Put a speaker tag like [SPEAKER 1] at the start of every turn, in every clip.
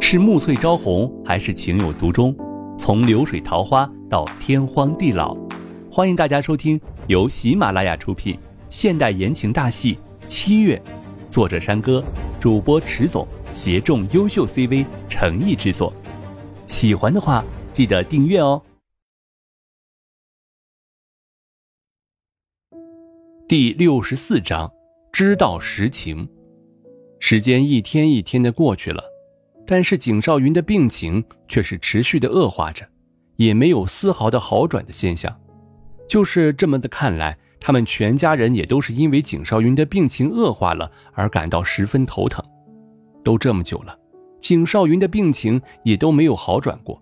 [SPEAKER 1] 是暮翠朝红，还是情有独钟？从流水桃花到天荒地老，欢迎大家收听由喜马拉雅出品现代言情大戏《七月》，作者山歌，主播迟总，协众优秀 CV 诚意制作。喜欢的话，记得订阅哦。第六十四章，知道实情。时间一天一天的过去了。但是景少云的病情却是持续的恶化着，也没有丝毫的好转的现象。就是这么的看来，他们全家人也都是因为景少云的病情恶化了而感到十分头疼。都这么久了，景少云的病情也都没有好转过，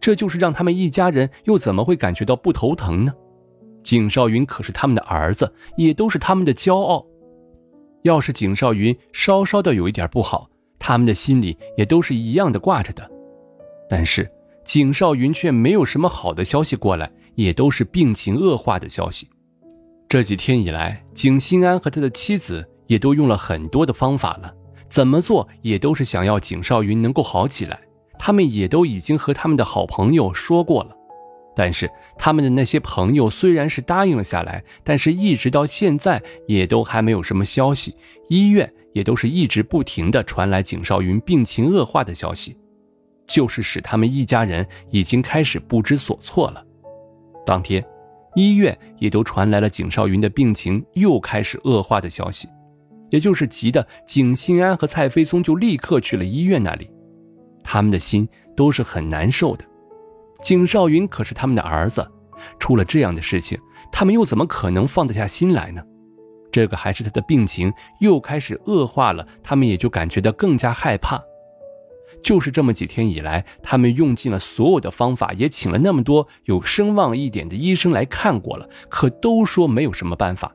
[SPEAKER 1] 这就是让他们一家人又怎么会感觉到不头疼呢？景少云可是他们的儿子，也都是他们的骄傲。要是景少云稍稍的有一点不好，他们的心里也都是一样的挂着的，但是景少云却没有什么好的消息过来，也都是病情恶化的消息。这几天以来，景心安和他的妻子也都用了很多的方法了，怎么做也都是想要景少云能够好起来。他们也都已经和他们的好朋友说过了，但是他们的那些朋友虽然是答应了下来，但是一直到现在也都还没有什么消息。医院。也都是一直不停的传来景少云病情恶化的消息，就是使他们一家人已经开始不知所措了。当天，医院也都传来了景少云的病情又开始恶化的消息，也就是急的景心安和蔡飞松就立刻去了医院那里，他们的心都是很难受的。景少云可是他们的儿子，出了这样的事情，他们又怎么可能放得下心来呢？这个还是他的病情又开始恶化了，他们也就感觉到更加害怕。就是这么几天以来，他们用尽了所有的方法，也请了那么多有声望一点的医生来看过了，可都说没有什么办法。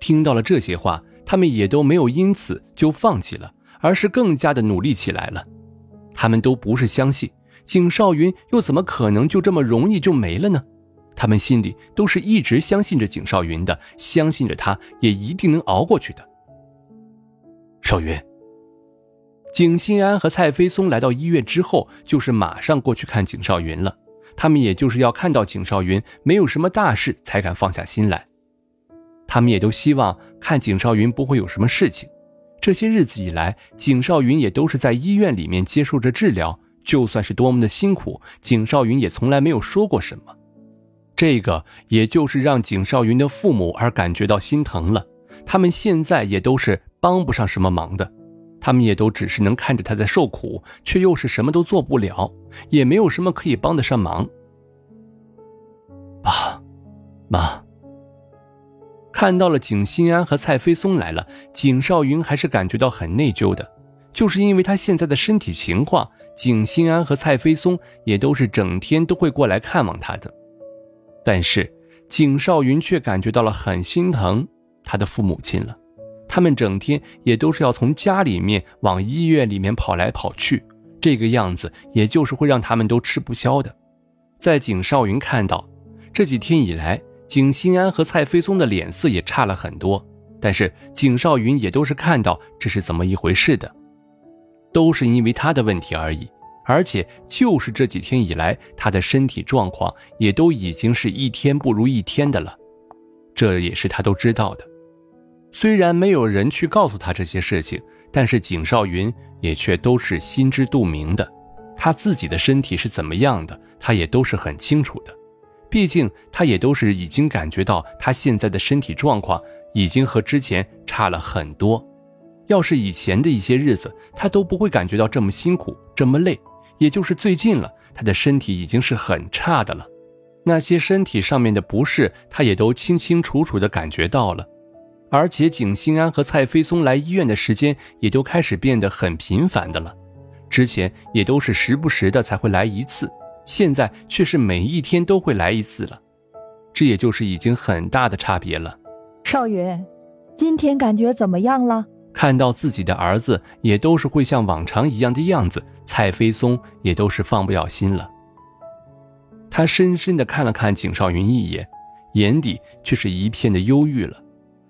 [SPEAKER 1] 听到了这些话，他们也都没有因此就放弃了，而是更加的努力起来了。他们都不是相信景少云又怎么可能就这么容易就没了呢？他们心里都是一直相信着景少云的，相信着他也一定能熬过去的。少云，景心安和蔡飞松来到医院之后，就是马上过去看景少云了。他们也就是要看到景少云没有什么大事，才敢放下心来。他们也都希望看景少云不会有什么事情。这些日子以来，景少云也都是在医院里面接受着治疗，就算是多么的辛苦，景少云也从来没有说过什么。这个也就是让景少云的父母而感觉到心疼了。他们现在也都是帮不上什么忙的，他们也都只是能看着他在受苦，却又是什么都做不了，也没有什么可以帮得上忙。爸，妈，看到了景心安和蔡飞松来了，景少云还是感觉到很内疚的，就是因为他现在的身体情况，景心安和蔡飞松也都是整天都会过来看望他的。但是景少云却感觉到了很心疼他的父母亲了，他们整天也都是要从家里面往医院里面跑来跑去，这个样子也就是会让他们都吃不消的。在景少云看到这几天以来，景心安和蔡飞松的脸色也差了很多，但是景少云也都是看到这是怎么一回事的，都是因为他的问题而已。而且就是这几天以来，他的身体状况也都已经是一天不如一天的了，这也是他都知道的。虽然没有人去告诉他这些事情，但是景少云也却都是心知肚明的。他自己的身体是怎么样的，他也都是很清楚的。毕竟他也都是已经感觉到他现在的身体状况已经和之前差了很多。要是以前的一些日子，他都不会感觉到这么辛苦，这么累。也就是最近了，他的身体已经是很差的了，那些身体上面的不适，他也都清清楚楚的感觉到了。而且景心安和蔡飞松来医院的时间也都开始变得很频繁的了，之前也都是时不时的才会来一次，现在却是每一天都会来一次了，这也就是已经很大的差别了。
[SPEAKER 2] 少云，今天感觉怎么样了？
[SPEAKER 1] 看到自己的儿子也都是会像往常一样的样子，蔡飞松也都是放不了心了。他深深的看了看景少云一眼，眼底却是一片的忧郁了。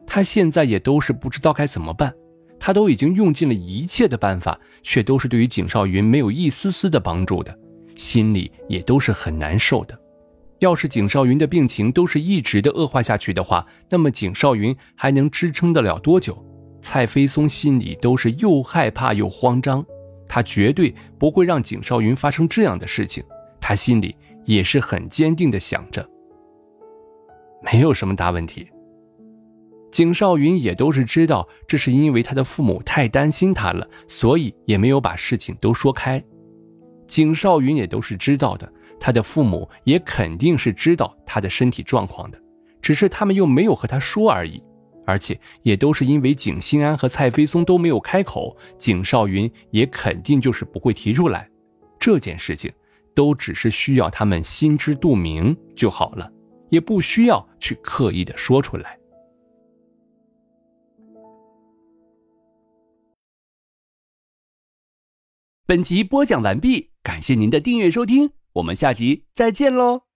[SPEAKER 1] 他现在也都是不知道该怎么办。他都已经用尽了一切的办法，却都是对于景少云没有一丝丝的帮助的，心里也都是很难受的。要是景少云的病情都是一直的恶化下去的话，那么景少云还能支撑得了多久？蔡飞松心里都是又害怕又慌张，他绝对不会让景少云发生这样的事情。他心里也是很坚定的想着，没有什么大问题。景少云也都是知道，这是因为他的父母太担心他了，所以也没有把事情都说开。景少云也都是知道的，他的父母也肯定是知道他的身体状况的，只是他们又没有和他说而已。而且也都是因为景心安和蔡飞松都没有开口，景少云也肯定就是不会提出来。这件事情都只是需要他们心知肚明就好了，也不需要去刻意的说出来。
[SPEAKER 3] 本集播讲完毕，感谢您的订阅收听，我们下集再见喽。